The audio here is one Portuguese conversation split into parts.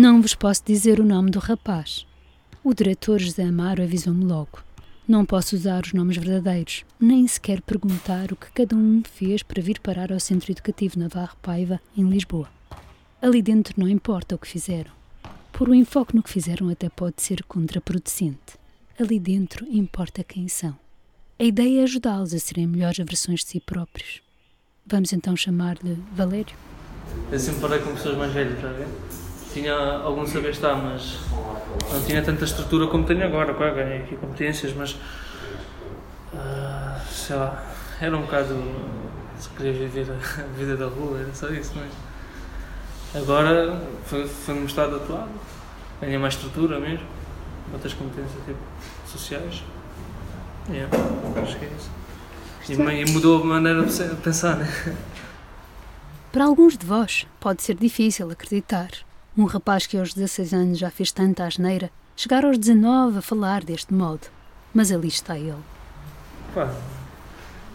Não vos posso dizer o nome do rapaz. O diretor José Amaro avisou-me logo. Não posso usar os nomes verdadeiros, nem sequer perguntar o que cada um fez para vir parar ao Centro Educativo Navarro Paiva, em Lisboa. Ali dentro não importa o que fizeram. Por o enfoque no que fizeram até pode ser contraproducente. Ali dentro importa quem são. A ideia é ajudá-los a serem melhores versões de si próprios. Vamos então chamar-lhe Valério? Eu sempre falei com pessoas mais velhas, já ver? Tinha algum saber estar, mas não tinha tanta estrutura como tenho agora. Claro, ganhei aqui competências, mas. Uh, sei lá. Era um bocado. Se queria viver a vida da rua, era só isso, não é? Agora foi-me foi mostrado atuado. Ganhei mais estrutura mesmo. Outras competências tipo sociais. Yeah, acho que é isso. E, e mudou a maneira de pensar, né? Para alguns de vós, pode ser difícil acreditar. Um rapaz que aos 16 anos já fez tanta asneira, chegar aos 19 a falar deste modo. Mas ali está ele. Pá,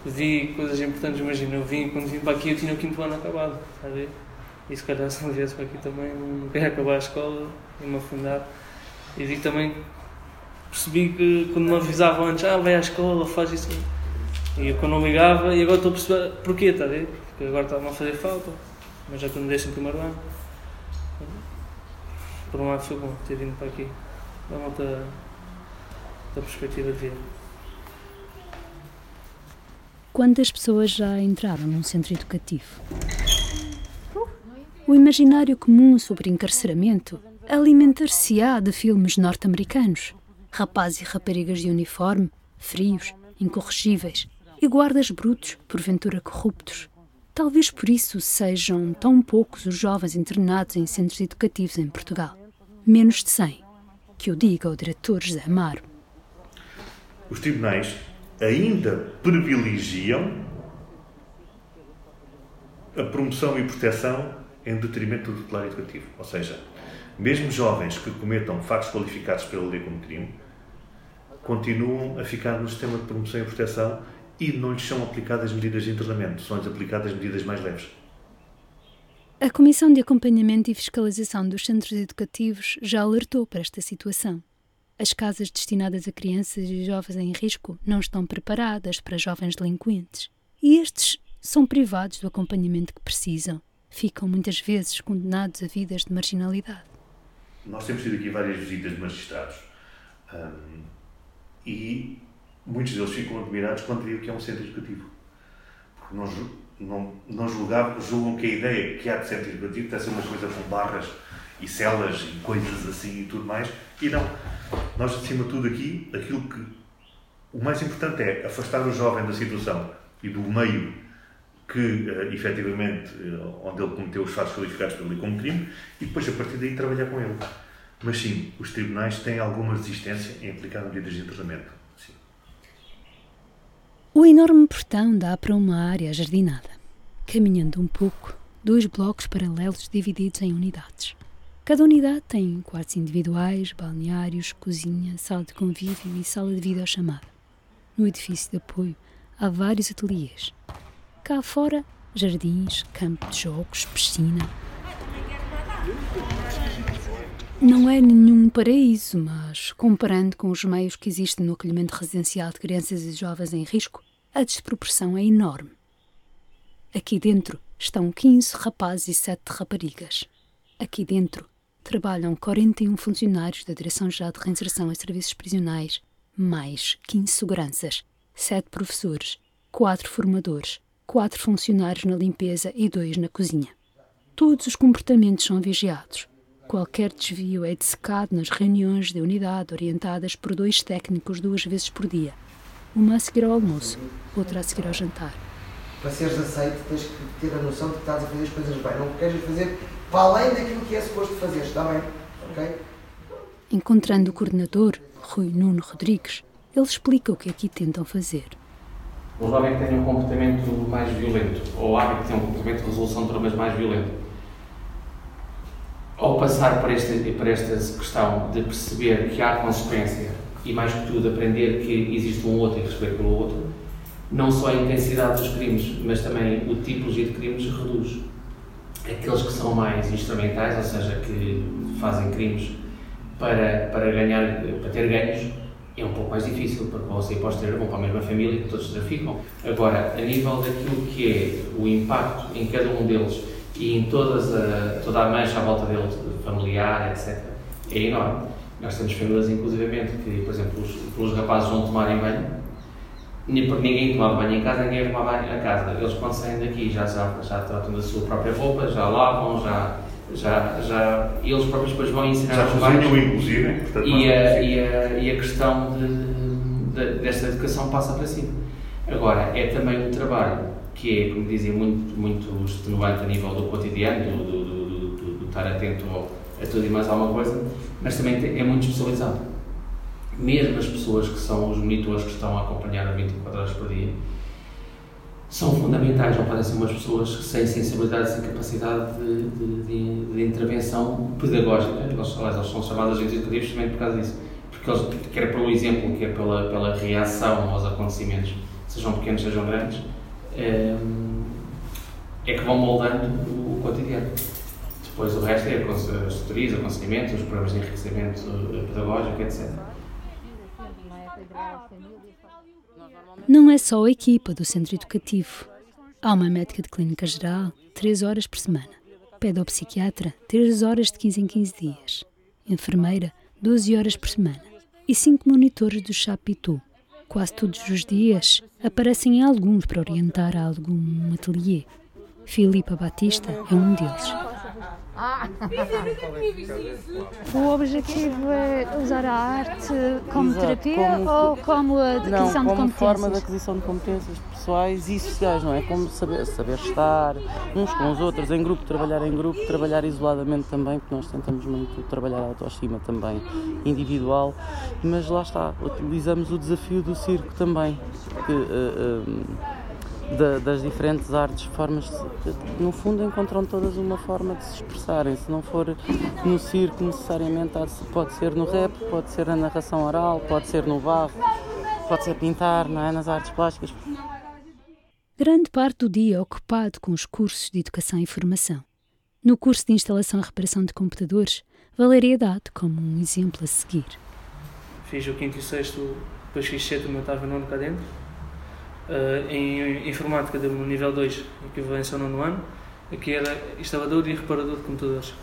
vi coisas importantes, imagina, eu vim, quando vim para aqui eu tinha o quinto ano acabado, está a ver? E se calhar se não viesse para aqui também, não queria acabar a escola e me afundar. E vi também, percebi que quando me avisavam antes, ah, vai à escola, faz isso. E eu quando não ligava, e agora estou a perceber porquê, está a ver? Porque agora está-me a fazer falta, mas já estou no décimo primeiro ano. Por um lado foi bom ter vindo para aqui, dá uma outra, outra perspectiva de vida. Quantas pessoas já entraram num centro educativo? O imaginário comum sobre encarceramento alimentar-se-á de filmes norte-americanos. Rapazes e raparigas de uniforme, frios, incorrigíveis, e guardas brutos, porventura corruptos. Talvez por isso sejam tão poucos os jovens internados em centros educativos em Portugal. Menos de 100, que o diga o diretor José Amaro. Os tribunais ainda privilegiam a promoção e proteção em detrimento do tutelar educativo. Ou seja, mesmo jovens que cometam factos qualificados pela lei como crime, continuam a ficar no sistema de promoção e proteção e não lhes são aplicadas medidas de internamento, são-lhes aplicadas medidas mais leves. A Comissão de Acompanhamento e Fiscalização dos Centros Educativos já alertou para esta situação. As casas destinadas a crianças e jovens em risco não estão preparadas para jovens delinquentes e estes são privados do acompanhamento que precisam. Ficam muitas vezes condenados a vidas de marginalidade. Nós temos tido aqui várias visitas de magistrados um, e muitos deles ficam admirados quando veem que é um centro educativo. Porque não, não, não julgavam, julgam que a ideia que há de centro educativo deve ser uma coisa com barras e celas e coisas assim e tudo mais. E não. Nós, acima de tudo, aqui, aquilo que. O mais importante é afastar o jovem da situação e do meio que, uh, efetivamente, uh, onde ele cometeu os fatos qualificados pelo como crime e depois, a partir daí, trabalhar com ele. Mas sim, os tribunais têm alguma resistência em aplicar medidas de internamento o enorme portão dá para uma área jardinada. Caminhando um pouco, dois blocos paralelos divididos em unidades. Cada unidade tem quartos individuais, balneários, cozinha, sala de convívio e sala de videochamada. No edifício de apoio há vários ateliês. Cá fora, jardins, campo de jogos, piscina. Não é nenhum paraíso, mas comparando com os meios que existem no acolhimento residencial de crianças e jovens em risco, a desproporção é enorme. Aqui dentro estão 15 rapazes e 7 raparigas. Aqui dentro trabalham 41 funcionários da Direção-Geral de Reinserção e Serviços Prisionais, mais 15 seguranças, 7 professores, 4 formadores, 4 funcionários na limpeza e 2 na cozinha. Todos os comportamentos são vigiados Qualquer desvio é dissecado nas reuniões de unidade orientadas por dois técnicos duas vezes por dia. Uma a seguir ao almoço, outra a seguir ao jantar. Para seres aceito, tens que ter a noção de que estás a fazer as coisas bem. Não queres fazer para além daquilo que é suposto fazer, está bem? Ok? Encontrando o coordenador, Rui Nuno Rodrigues, ele explica o que aqui tentam fazer. O jovem que tem um comportamento mais violento, ou há que tem um comportamento de resolução de problemas mais violento, ao passar por esta, por esta questão de perceber que há consequência e, mais que tudo, aprender que existe um outro e receber pelo outro, não só a intensidade dos crimes, mas também o tipologia de crimes reduz. aqueles que são mais instrumentais, ou seja, que fazem crimes para, para ganhar, para ter ganhos, é um pouco mais difícil, porque você pode ter vão para a mesma família que todos traficam. Agora, a nível daquilo que é o impacto em cada um deles e em todas a, toda a mancha à volta deles, familiar, etc., é enorme. Nós temos famílias, inclusivamente, que, por exemplo, os, os rapazes vão tomarem banho, ninguém tomava banho em casa, ninguém tomava banho em casa. Eles, quando saem daqui, já, já, já tratam da sua própria roupa, já lavam, já, já, já eles próprios depois vão ensinar já aos cozinham, inclusive, portanto, e a, e, a, e a questão de, de, desta educação passa para cima. Agora, é também um trabalho que é, como dizia, muito, muito extenuante a nível do cotidiano, do, do, do, do, estar atento a tudo e mais alguma coisa, mas também é muito especializado. Mesmo as pessoas que são os monitores que estão a acompanhar 24 horas por dia, são fundamentais, não ser umas pessoas sem sensibilidade, sem capacidade de, de, de, de intervenção pedagógica. Eles, são chamados agentes educativos justamente por causa disso. Porque eles, quer pelo exemplo, quer pela, pela reação aos acontecimentos, sejam pequenos, sejam grandes, é, é que vão moldando o cotidiano. Depois o resto é as tutorias, aconselhamento, os programas de enriquecimento pedagógico, etc. Não é só a equipa do centro educativo. Há uma médica de clínica geral, 3 horas por semana. Pedopsiquiatra, 3 horas de 15 em 15 dias. Enfermeira, 12 horas por semana. E 5 monitores do Chapitou. Quase todos os dias aparecem alguns para orientar a algum ateliê. Filipa Batista é um deles. O objetivo é usar a arte como Exato, terapia como- ou como a Não, aquisição de como forma de competências? aquisição de competências pessoais e sociais, não é? Como saber, saber estar uns com os outros, em grupo, trabalhar em grupo, trabalhar isoladamente também, porque nós tentamos muito trabalhar a autoestima também individual, mas lá está, utilizamos o desafio do circo também, que, eh, da- das diferentes artes, formas, de- no fundo encontram todas uma forma de se expressarem, se não for no circo necessariamente, de pode ser no rap, pode ser na narração oral, pode ser no barro, pode ser pintar, não é? nas artes plásticas. Grande parte do dia é ocupado com os cursos de educação e formação. No curso de instalação e reparação de computadores, Valéria é dado como um exemplo a seguir. Fiz o quinto e sexto, depois fiz sétimo, oitavo e nono cá dentro. Ah, em informática deu-me nível 2, equivalência ao nono ano. Aqui era instalador e reparador de computadores.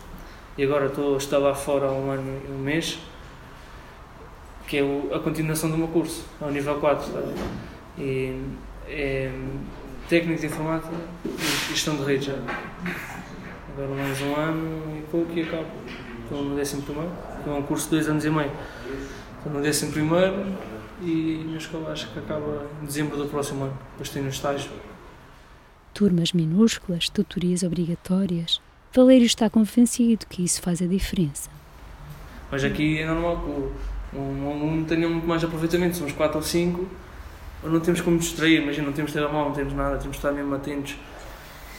E agora estou a estar lá fora há um ano e um mês, que é o- a continuação do meu curso, ao nível 4. sabe? E é técnico de informática e gestão de redes. já. Agora mais um ano e pouco e acabo. Estou no décimo primeiro, que é um curso de dois anos e meio. Estou no décimo primeiro e minha escola acho que acaba em dezembro do próximo ano. Depois tenho um estágio. Turmas minúsculas, tutorias obrigatórias. Valério está convencido que isso faz a diferença. Mas aqui é normal que um aluno tenha muito mais aproveitamento. Somos 4 ou 5, não temos como distrair. Imagina, não temos telemóvel, não temos nada. Temos de estar mesmo atentos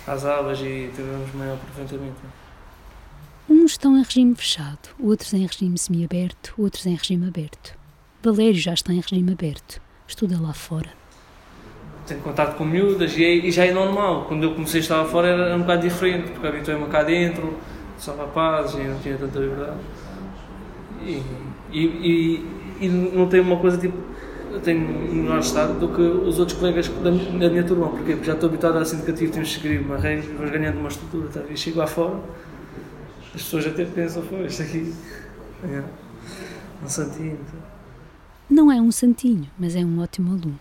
às aulas e termos maior aproveitamento. Uns estão em regime fechado, outros em regime semiaberto, outros em regime aberto. Valério já está em regime aberto. Estuda lá fora. Tenho contato com miúdas e, é- e já é normal. Quando eu comecei a estar lá fora era um bocado diferente, porque habituei-me cá dentro, só rapazes e não tinha tanta liberdade. E, e, e, não tenho uma coisa tipo. Eu tenho um melhor estado do que os outros colegas da, da minha turma, porque já estou habituado a sindicativo, temos que seguir uma regra, vamos ganhando uma estrutura. Tá? E chego lá fora, as pessoas até pensam, foi, isto aqui é um santinho. tá? Não é um santinho, mas é um ótimo aluno.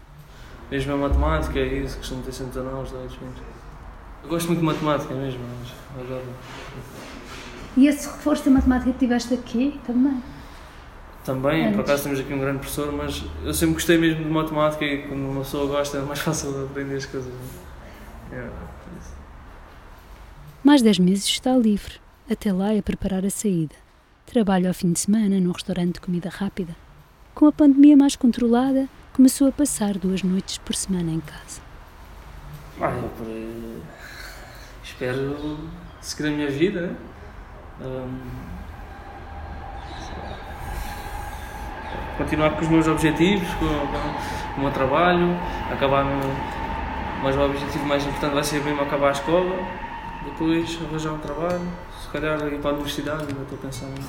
Mesmo a matemática, é isso, costumo ter 119, 10, 20. Eu gosto muito de matemática mesmo, mas agora. E esse reforço da matemática que tiveste aqui também? Também, por Antes. acaso temos aqui um grande professor, mas eu sempre gostei mesmo de matemática e quando uma pessoa gosta é mais fácil de aprender as coisas. É, isso. Mais 10 meses está livre. Até lá é preparar a saída. Trabalha ao fim de semana num restaurante de comida rápida. Com a pandemia mais controlada, começou a passar duas noites por semana em casa. Ah, eu por, eh, espero seguir a minha vida, né? Ahm, continuar com os meus objetivos, com, com o meu trabalho, acabar no. Mas o objetivo mais importante vai ser mesmo acabar a escola depois arranjar um trabalho, se calhar ir para a universidade, ainda estou pensando.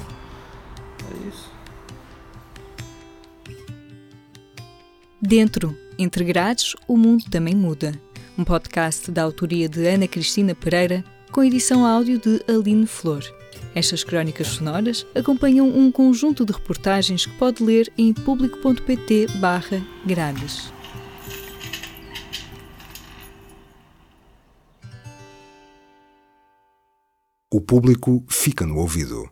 É isso. Dentro, entre grades, o mundo também muda. Um podcast da autoria de Ana Cristina Pereira, com edição áudio de Aline Flor. Estas crónicas sonoras acompanham um conjunto de reportagens que pode ler em público.pt/grades. O público fica no ouvido.